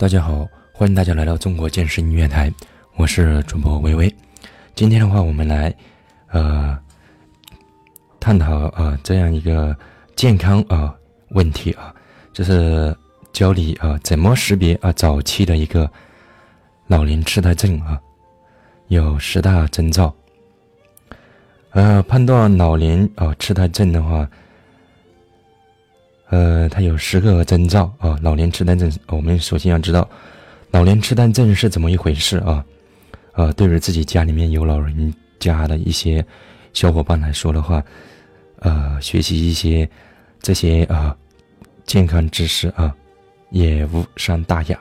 大家好，欢迎大家来到中国健身音乐台，我是主播微微。今天的话，我们来呃探讨啊这样一个健康啊问题啊，就是教你啊怎么识别啊早期的一个老年痴呆症啊，有十大征兆。呃，判断老年啊痴呆症的话。呃，它有十个征兆啊。老年痴呆症，我们首先要知道，老年痴呆症是怎么一回事啊？呃，对于自己家里面有老人家的一些小伙伴来说的话，呃，学习一些这些啊健康知识啊，也无伤大雅。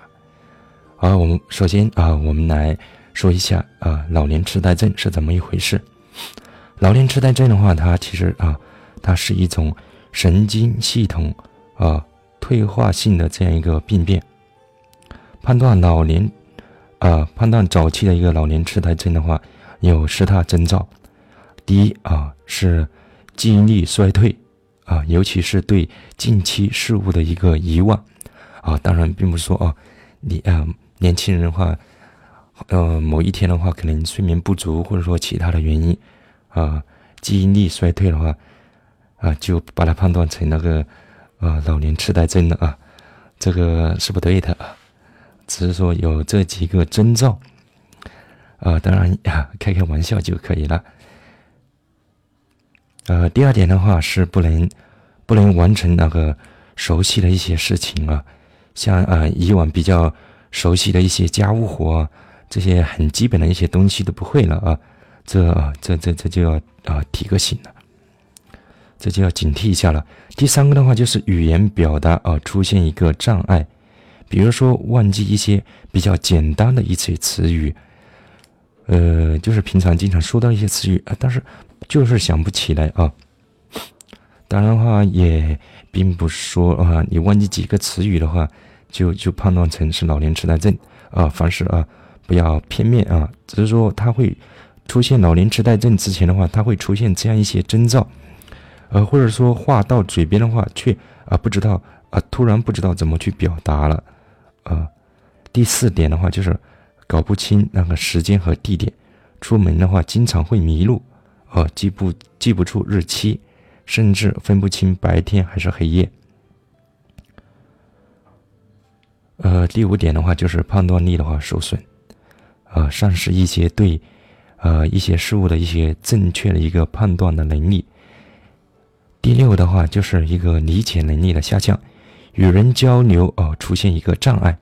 啊，我们首先啊，我们来说一下啊，老年痴呆症是怎么一回事？老年痴呆症的话，它其实啊，它是一种。神经系统啊退化性的这样一个病变，判断老年啊判断早期的一个老年痴呆症的话，有十大征兆。第一啊是记忆力衰退啊，尤其是对近期事物的一个遗忘啊。当然，并不是说啊你啊年轻人的话，呃某一天的话可能睡眠不足或者说其他的原因啊记忆力衰退的话。啊，就把它判断成那个，啊，老年痴呆症了啊，这个是不对的啊，只是说有这几个征兆，啊，当然啊，开开玩笑就可以了。呃，第二点的话是不能，不能完成那个熟悉的一些事情啊，像啊以往比较熟悉的一些家务活，啊这些很基本的一些东西都不会了啊，这这这这就要啊提个醒了。这就要警惕一下了。第三个的话就是语言表达啊出现一个障碍，比如说忘记一些比较简单的一些词语，呃，就是平常经常说到一些词语啊，但是就是想不起来啊。当然的话也并不是说啊，你忘记几个词语的话，就就判断成是老年痴呆症啊。凡事啊不要片面啊，只是说他会出现老年痴呆症之前的话，他会出现这样一些征兆。呃，或者说话到嘴边的话，却啊不知道啊，突然不知道怎么去表达了，啊，第四点的话就是搞不清那个时间和地点，出门的话经常会迷路，呃，记不记不住日期，甚至分不清白天还是黑夜。呃，第五点的话就是判断力的话受损，啊，丧失一些对，呃一些事物的一些正确的一个判断的能力。第六的话就是一个理解能力的下降，与人交流哦出现一个障碍。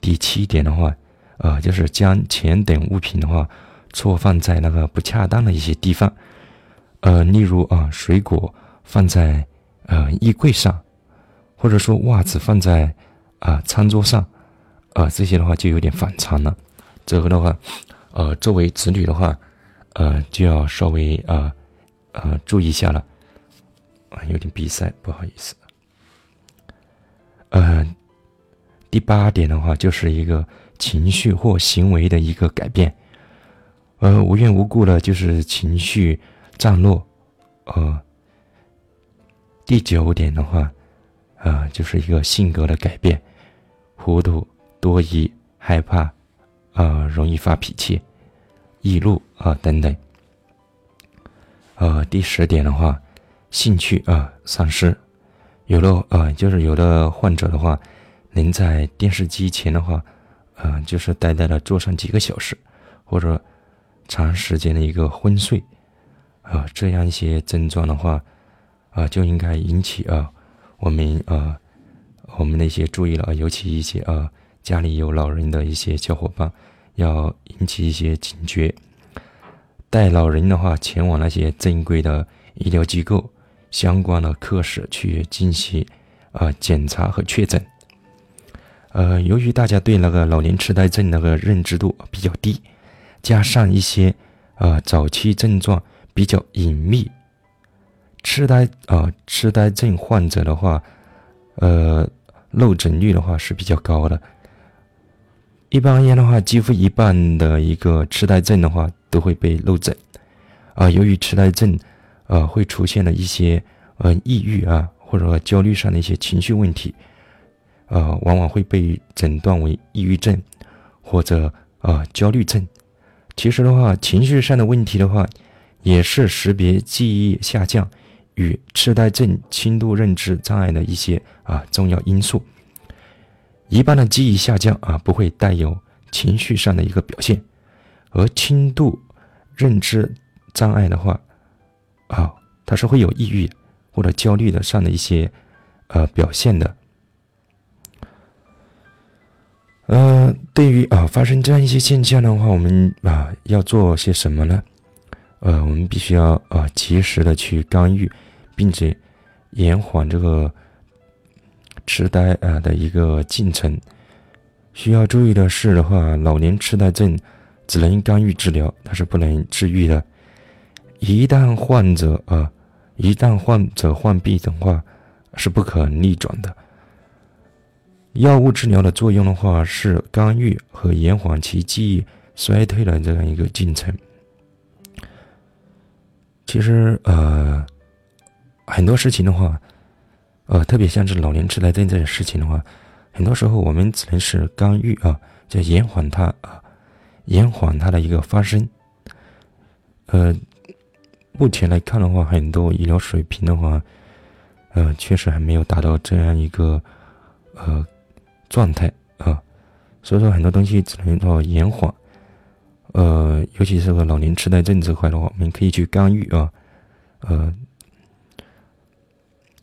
第七点的话，呃就是将钱等物品的话错放在那个不恰当的一些地方，呃例如啊水果放在呃衣柜上，或者说袜子放在啊餐桌上，啊这些的话就有点反常了。这个的话，呃作为子女的话，呃就要稍微啊呃注意一下了。有点鼻塞，不好意思。呃，第八点的话，就是一个情绪或行为的一个改变，呃，无缘无故的，就是情绪涨落。呃，第九点的话，啊，就是一个性格的改变，糊涂、多疑、害怕，啊，容易发脾气、易怒啊等等。呃，第十点的话。兴趣啊丧失，有的啊就是有的患者的话，能在电视机前的话，啊就是呆呆的坐上几个小时，或者长时间的一个昏睡，啊这样一些症状的话，啊就应该引起啊我们啊我们的一些注意了啊，尤其一些啊家里有老人的一些小伙伴，要引起一些警觉，带老人的话前往那些正规的医疗机构。相关的科室去进行啊检查和确诊。呃，由于大家对那个老年痴呆症那个认知度比较低，加上一些啊早期症状比较隐秘，痴呆啊痴呆症患者的话，呃漏诊率的话是比较高的。一般而言的话，几乎一半的一个痴呆症的话都会被漏诊。啊，由于痴呆症。呃，会出现的一些呃抑郁啊，或者说焦虑上的一些情绪问题，呃，往往会被诊断为抑郁症或者呃焦虑症。其实的话，情绪上的问题的话，也是识别记忆下降与痴呆症轻度认知障碍的一些啊重要因素。一般的记忆下降啊，不会带有情绪上的一个表现，而轻度认知障碍的话，啊，他是会有抑郁或者焦虑的上的一些呃表现的。呃，对于啊发生这样一些现象的话，我们啊要做些什么呢？呃，我们必须要啊及时的去干预，并且延缓这个。痴呆啊的一个进程，需要注意的是的话，老年痴呆症只能干预治疗，它是不能治愈的。一旦患者啊，一旦患者患病的话，是不可逆转的。药物治疗的作用的话，是干预和延缓其记忆衰退的这样一个进程。其实呃，很多事情的话。呃，特别像是老年痴呆症这件事情的话，很多时候我们只能是干预啊，就延缓它啊，延缓它的一个发生。呃，目前来看的话，很多医疗水平的话，呃，确实还没有达到这样一个呃状态啊，所以说很多东西只能说延缓。呃，尤其是个老年痴呆症这块的话，我们可以去干预啊，呃。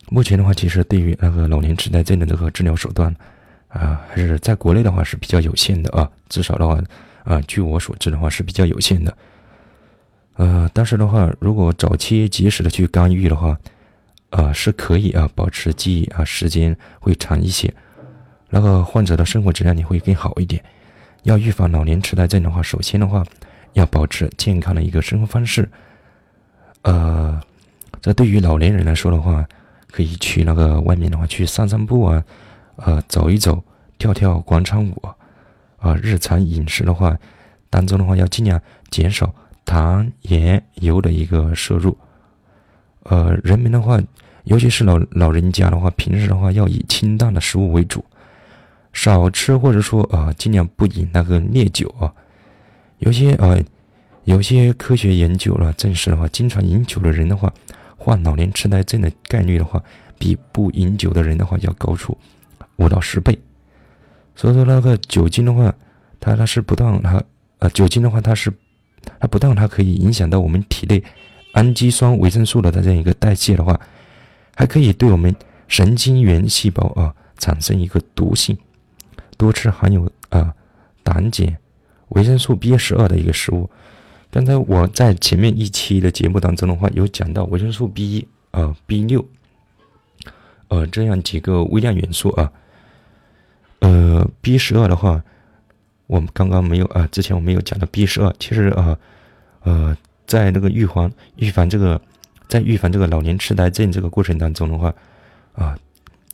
目前的话，其实对于那个老年痴呆症的这个治疗手段，啊，还是在国内的话是比较有限的啊。至少的话，啊，据我所知的话是比较有限的。呃，但是的话，如果早期及时的去干预的话，啊，是可以啊，保持记忆啊时间会长一些，那个患者的生活质量也会更好一点。要预防老年痴呆症的话，首先的话，要保持健康的一个生活方式。呃，这对于老年人来说的话，可以去那个外面的话，去散散步啊，呃，走一走，跳跳广场舞，啊，日常饮食的话，当中的话要尽量减少糖、盐、油的一个摄入。呃，人们的话，尤其是老老人家的话，平时的话要以清淡的食物为主，少吃或者说啊，尽量不饮那个烈酒啊。有些啊，有些科学研究了证实的话，经常饮酒的人的话。患老年痴呆症的概率的话，比不饮酒的人的话要高出五到十倍。所以说，那个酒精的话，它它是不当它呃，酒精的话，它是它不但它可以影响到我们体内氨基酸维生素的这样一个代谢的话，还可以对我们神经元细胞啊产生一个毒性。多吃含有啊胆碱、维生素 B 十二的一个食物。刚才我在前面一期的节目当中的话，有讲到维生素 B 一啊、B 六，呃，这样几个微量元素啊。呃，B 十二的话，我们刚刚没有啊，之前我们有讲到 B 十二。其实啊，呃，在那个预防预防这个，在预防这个老年痴呆症这个过程当中的话，啊，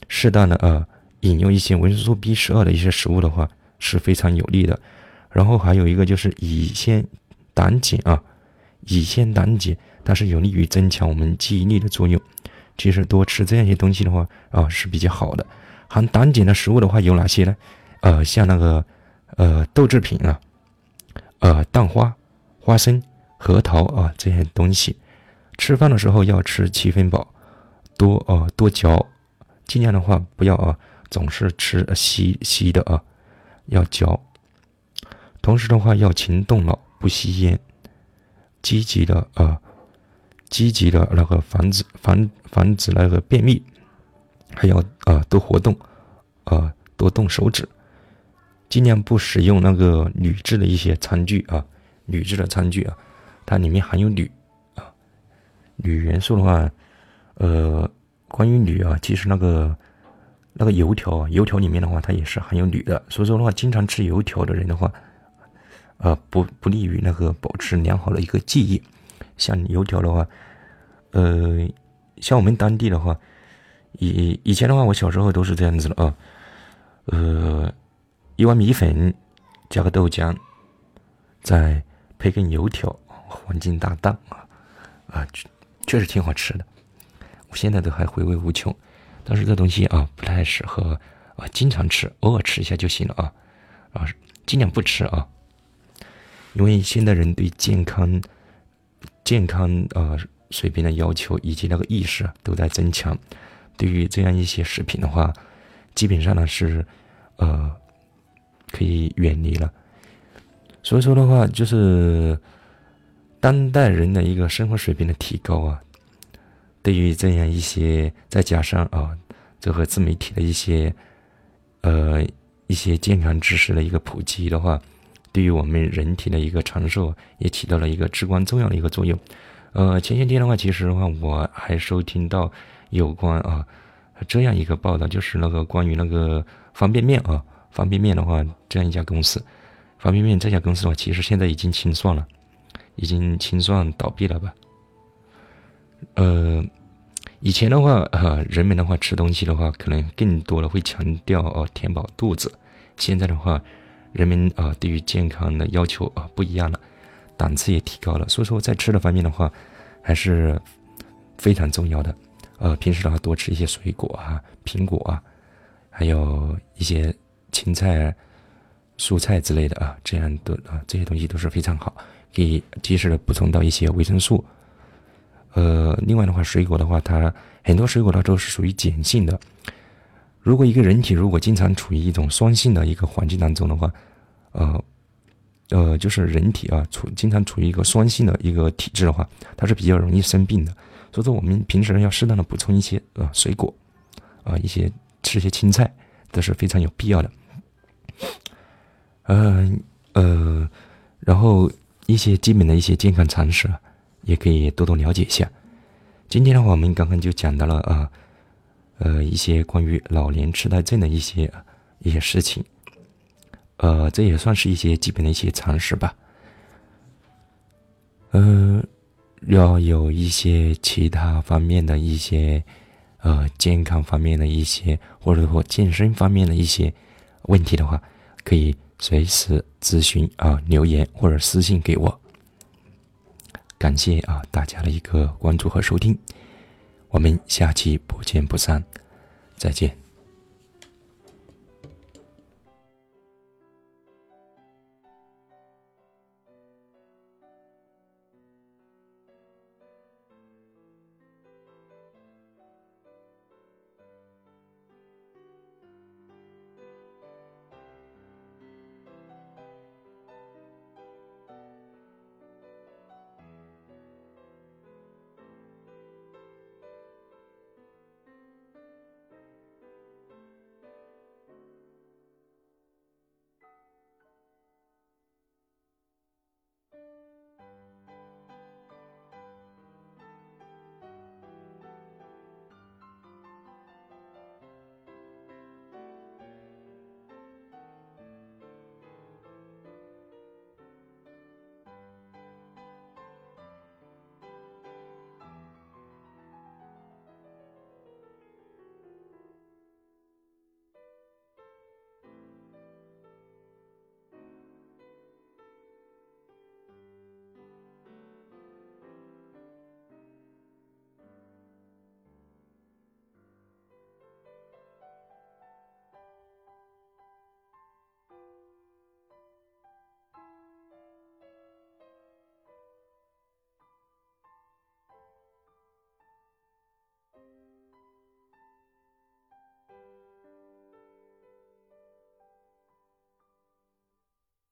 适当的啊，饮用一些维生素 B 十二的一些食物的话是非常有利的。然后还有一个就是乙酰。胆碱啊，乙酰胆碱，它是有利于增强我们记忆力的作用。其实多吃这样一些东西的话啊是比较好的。含胆碱的食物的话有哪些呢？呃，像那个呃豆制品啊，呃蛋花、花生、核桃啊这些东西。吃饭的时候要吃七分饱，多啊多嚼，尽量的话不要啊总是吃稀稀的啊，要嚼。同时的话要勤动脑。不吸烟，积极的啊，积极的那个防止防防止那个便秘，还要啊多活动，啊多动手指，尽量不使用那个铝制的一些餐具啊，铝制的餐具啊，它里面含有铝啊，铝元素的话，呃，关于铝啊，其实那个那个油条啊，油条里面的话，它也是含有铝的，所以说的话，经常吃油条的人的话。呃，不不利于那个保持良好的一个记忆。像油条的话，呃，像我们当地的话，以以前的话，我小时候都是这样子的啊。呃，一碗米粉加个豆浆，再配根油条，黄金搭档啊啊，确实挺好吃的。我现在都还回味无穷。但是这东西啊，不太适合啊，经常吃，偶尔吃一下就行了啊，啊，尽量不吃啊，因为现代人对健康、健康啊水平的要求以及那个意识都在增强，对于这样一些食品的话，基本上呢是呃可以远离了。所以说的话，就是当代人的一个生活水平的提高啊，对于这样一些再加上啊，这个自媒体的一些呃一些健康知识的一个普及的话，对于我们人体的一个长寿也起到了一个至关重要的一个作用。呃，前些天的话，其实的话我还收听到有关啊这样一个报道，就是那个关于那个方便面啊，方便面的话，这样一家公司。方便面这家公司的话，其实现在已经清算了，已经清算倒闭了吧？呃，以前的话，呃，人们的话吃东西的话，可能更多的会强调哦填饱肚子。现在的话，人们啊对于健康的要求啊不一样了，档次也提高了。所以说，在吃的方面的话，还是非常重要的。呃，平时的话多吃一些水果啊，苹果啊，还有一些青菜。蔬菜之类的啊，这样的啊，这些东西都是非常好，可以及时的补充到一些维生素。呃，另外的话，水果的话，它很多水果它都是属于碱性的。如果一个人体如果经常处于一种酸性的一个环境当中的话，呃，呃，就是人体啊处经常处于一个酸性的一个体质的话，它是比较容易生病的。所以说，我们平时要适当的补充一些呃水果，啊，一些吃一些青菜都是非常有必要的。嗯呃，然后一些基本的一些健康常识，也可以多多了解一下。今天的话，我们刚刚就讲到了啊，呃，一些关于老年痴呆症的一些一些事情，呃，这也算是一些基本的一些常识吧。嗯，要有一些其他方面的一些呃健康方面的一些，或者说健身方面的一些问题的话，可以。随时咨询啊，留言或者私信给我。感谢啊大家的一个关注和收听，我们下期不见不散，再见。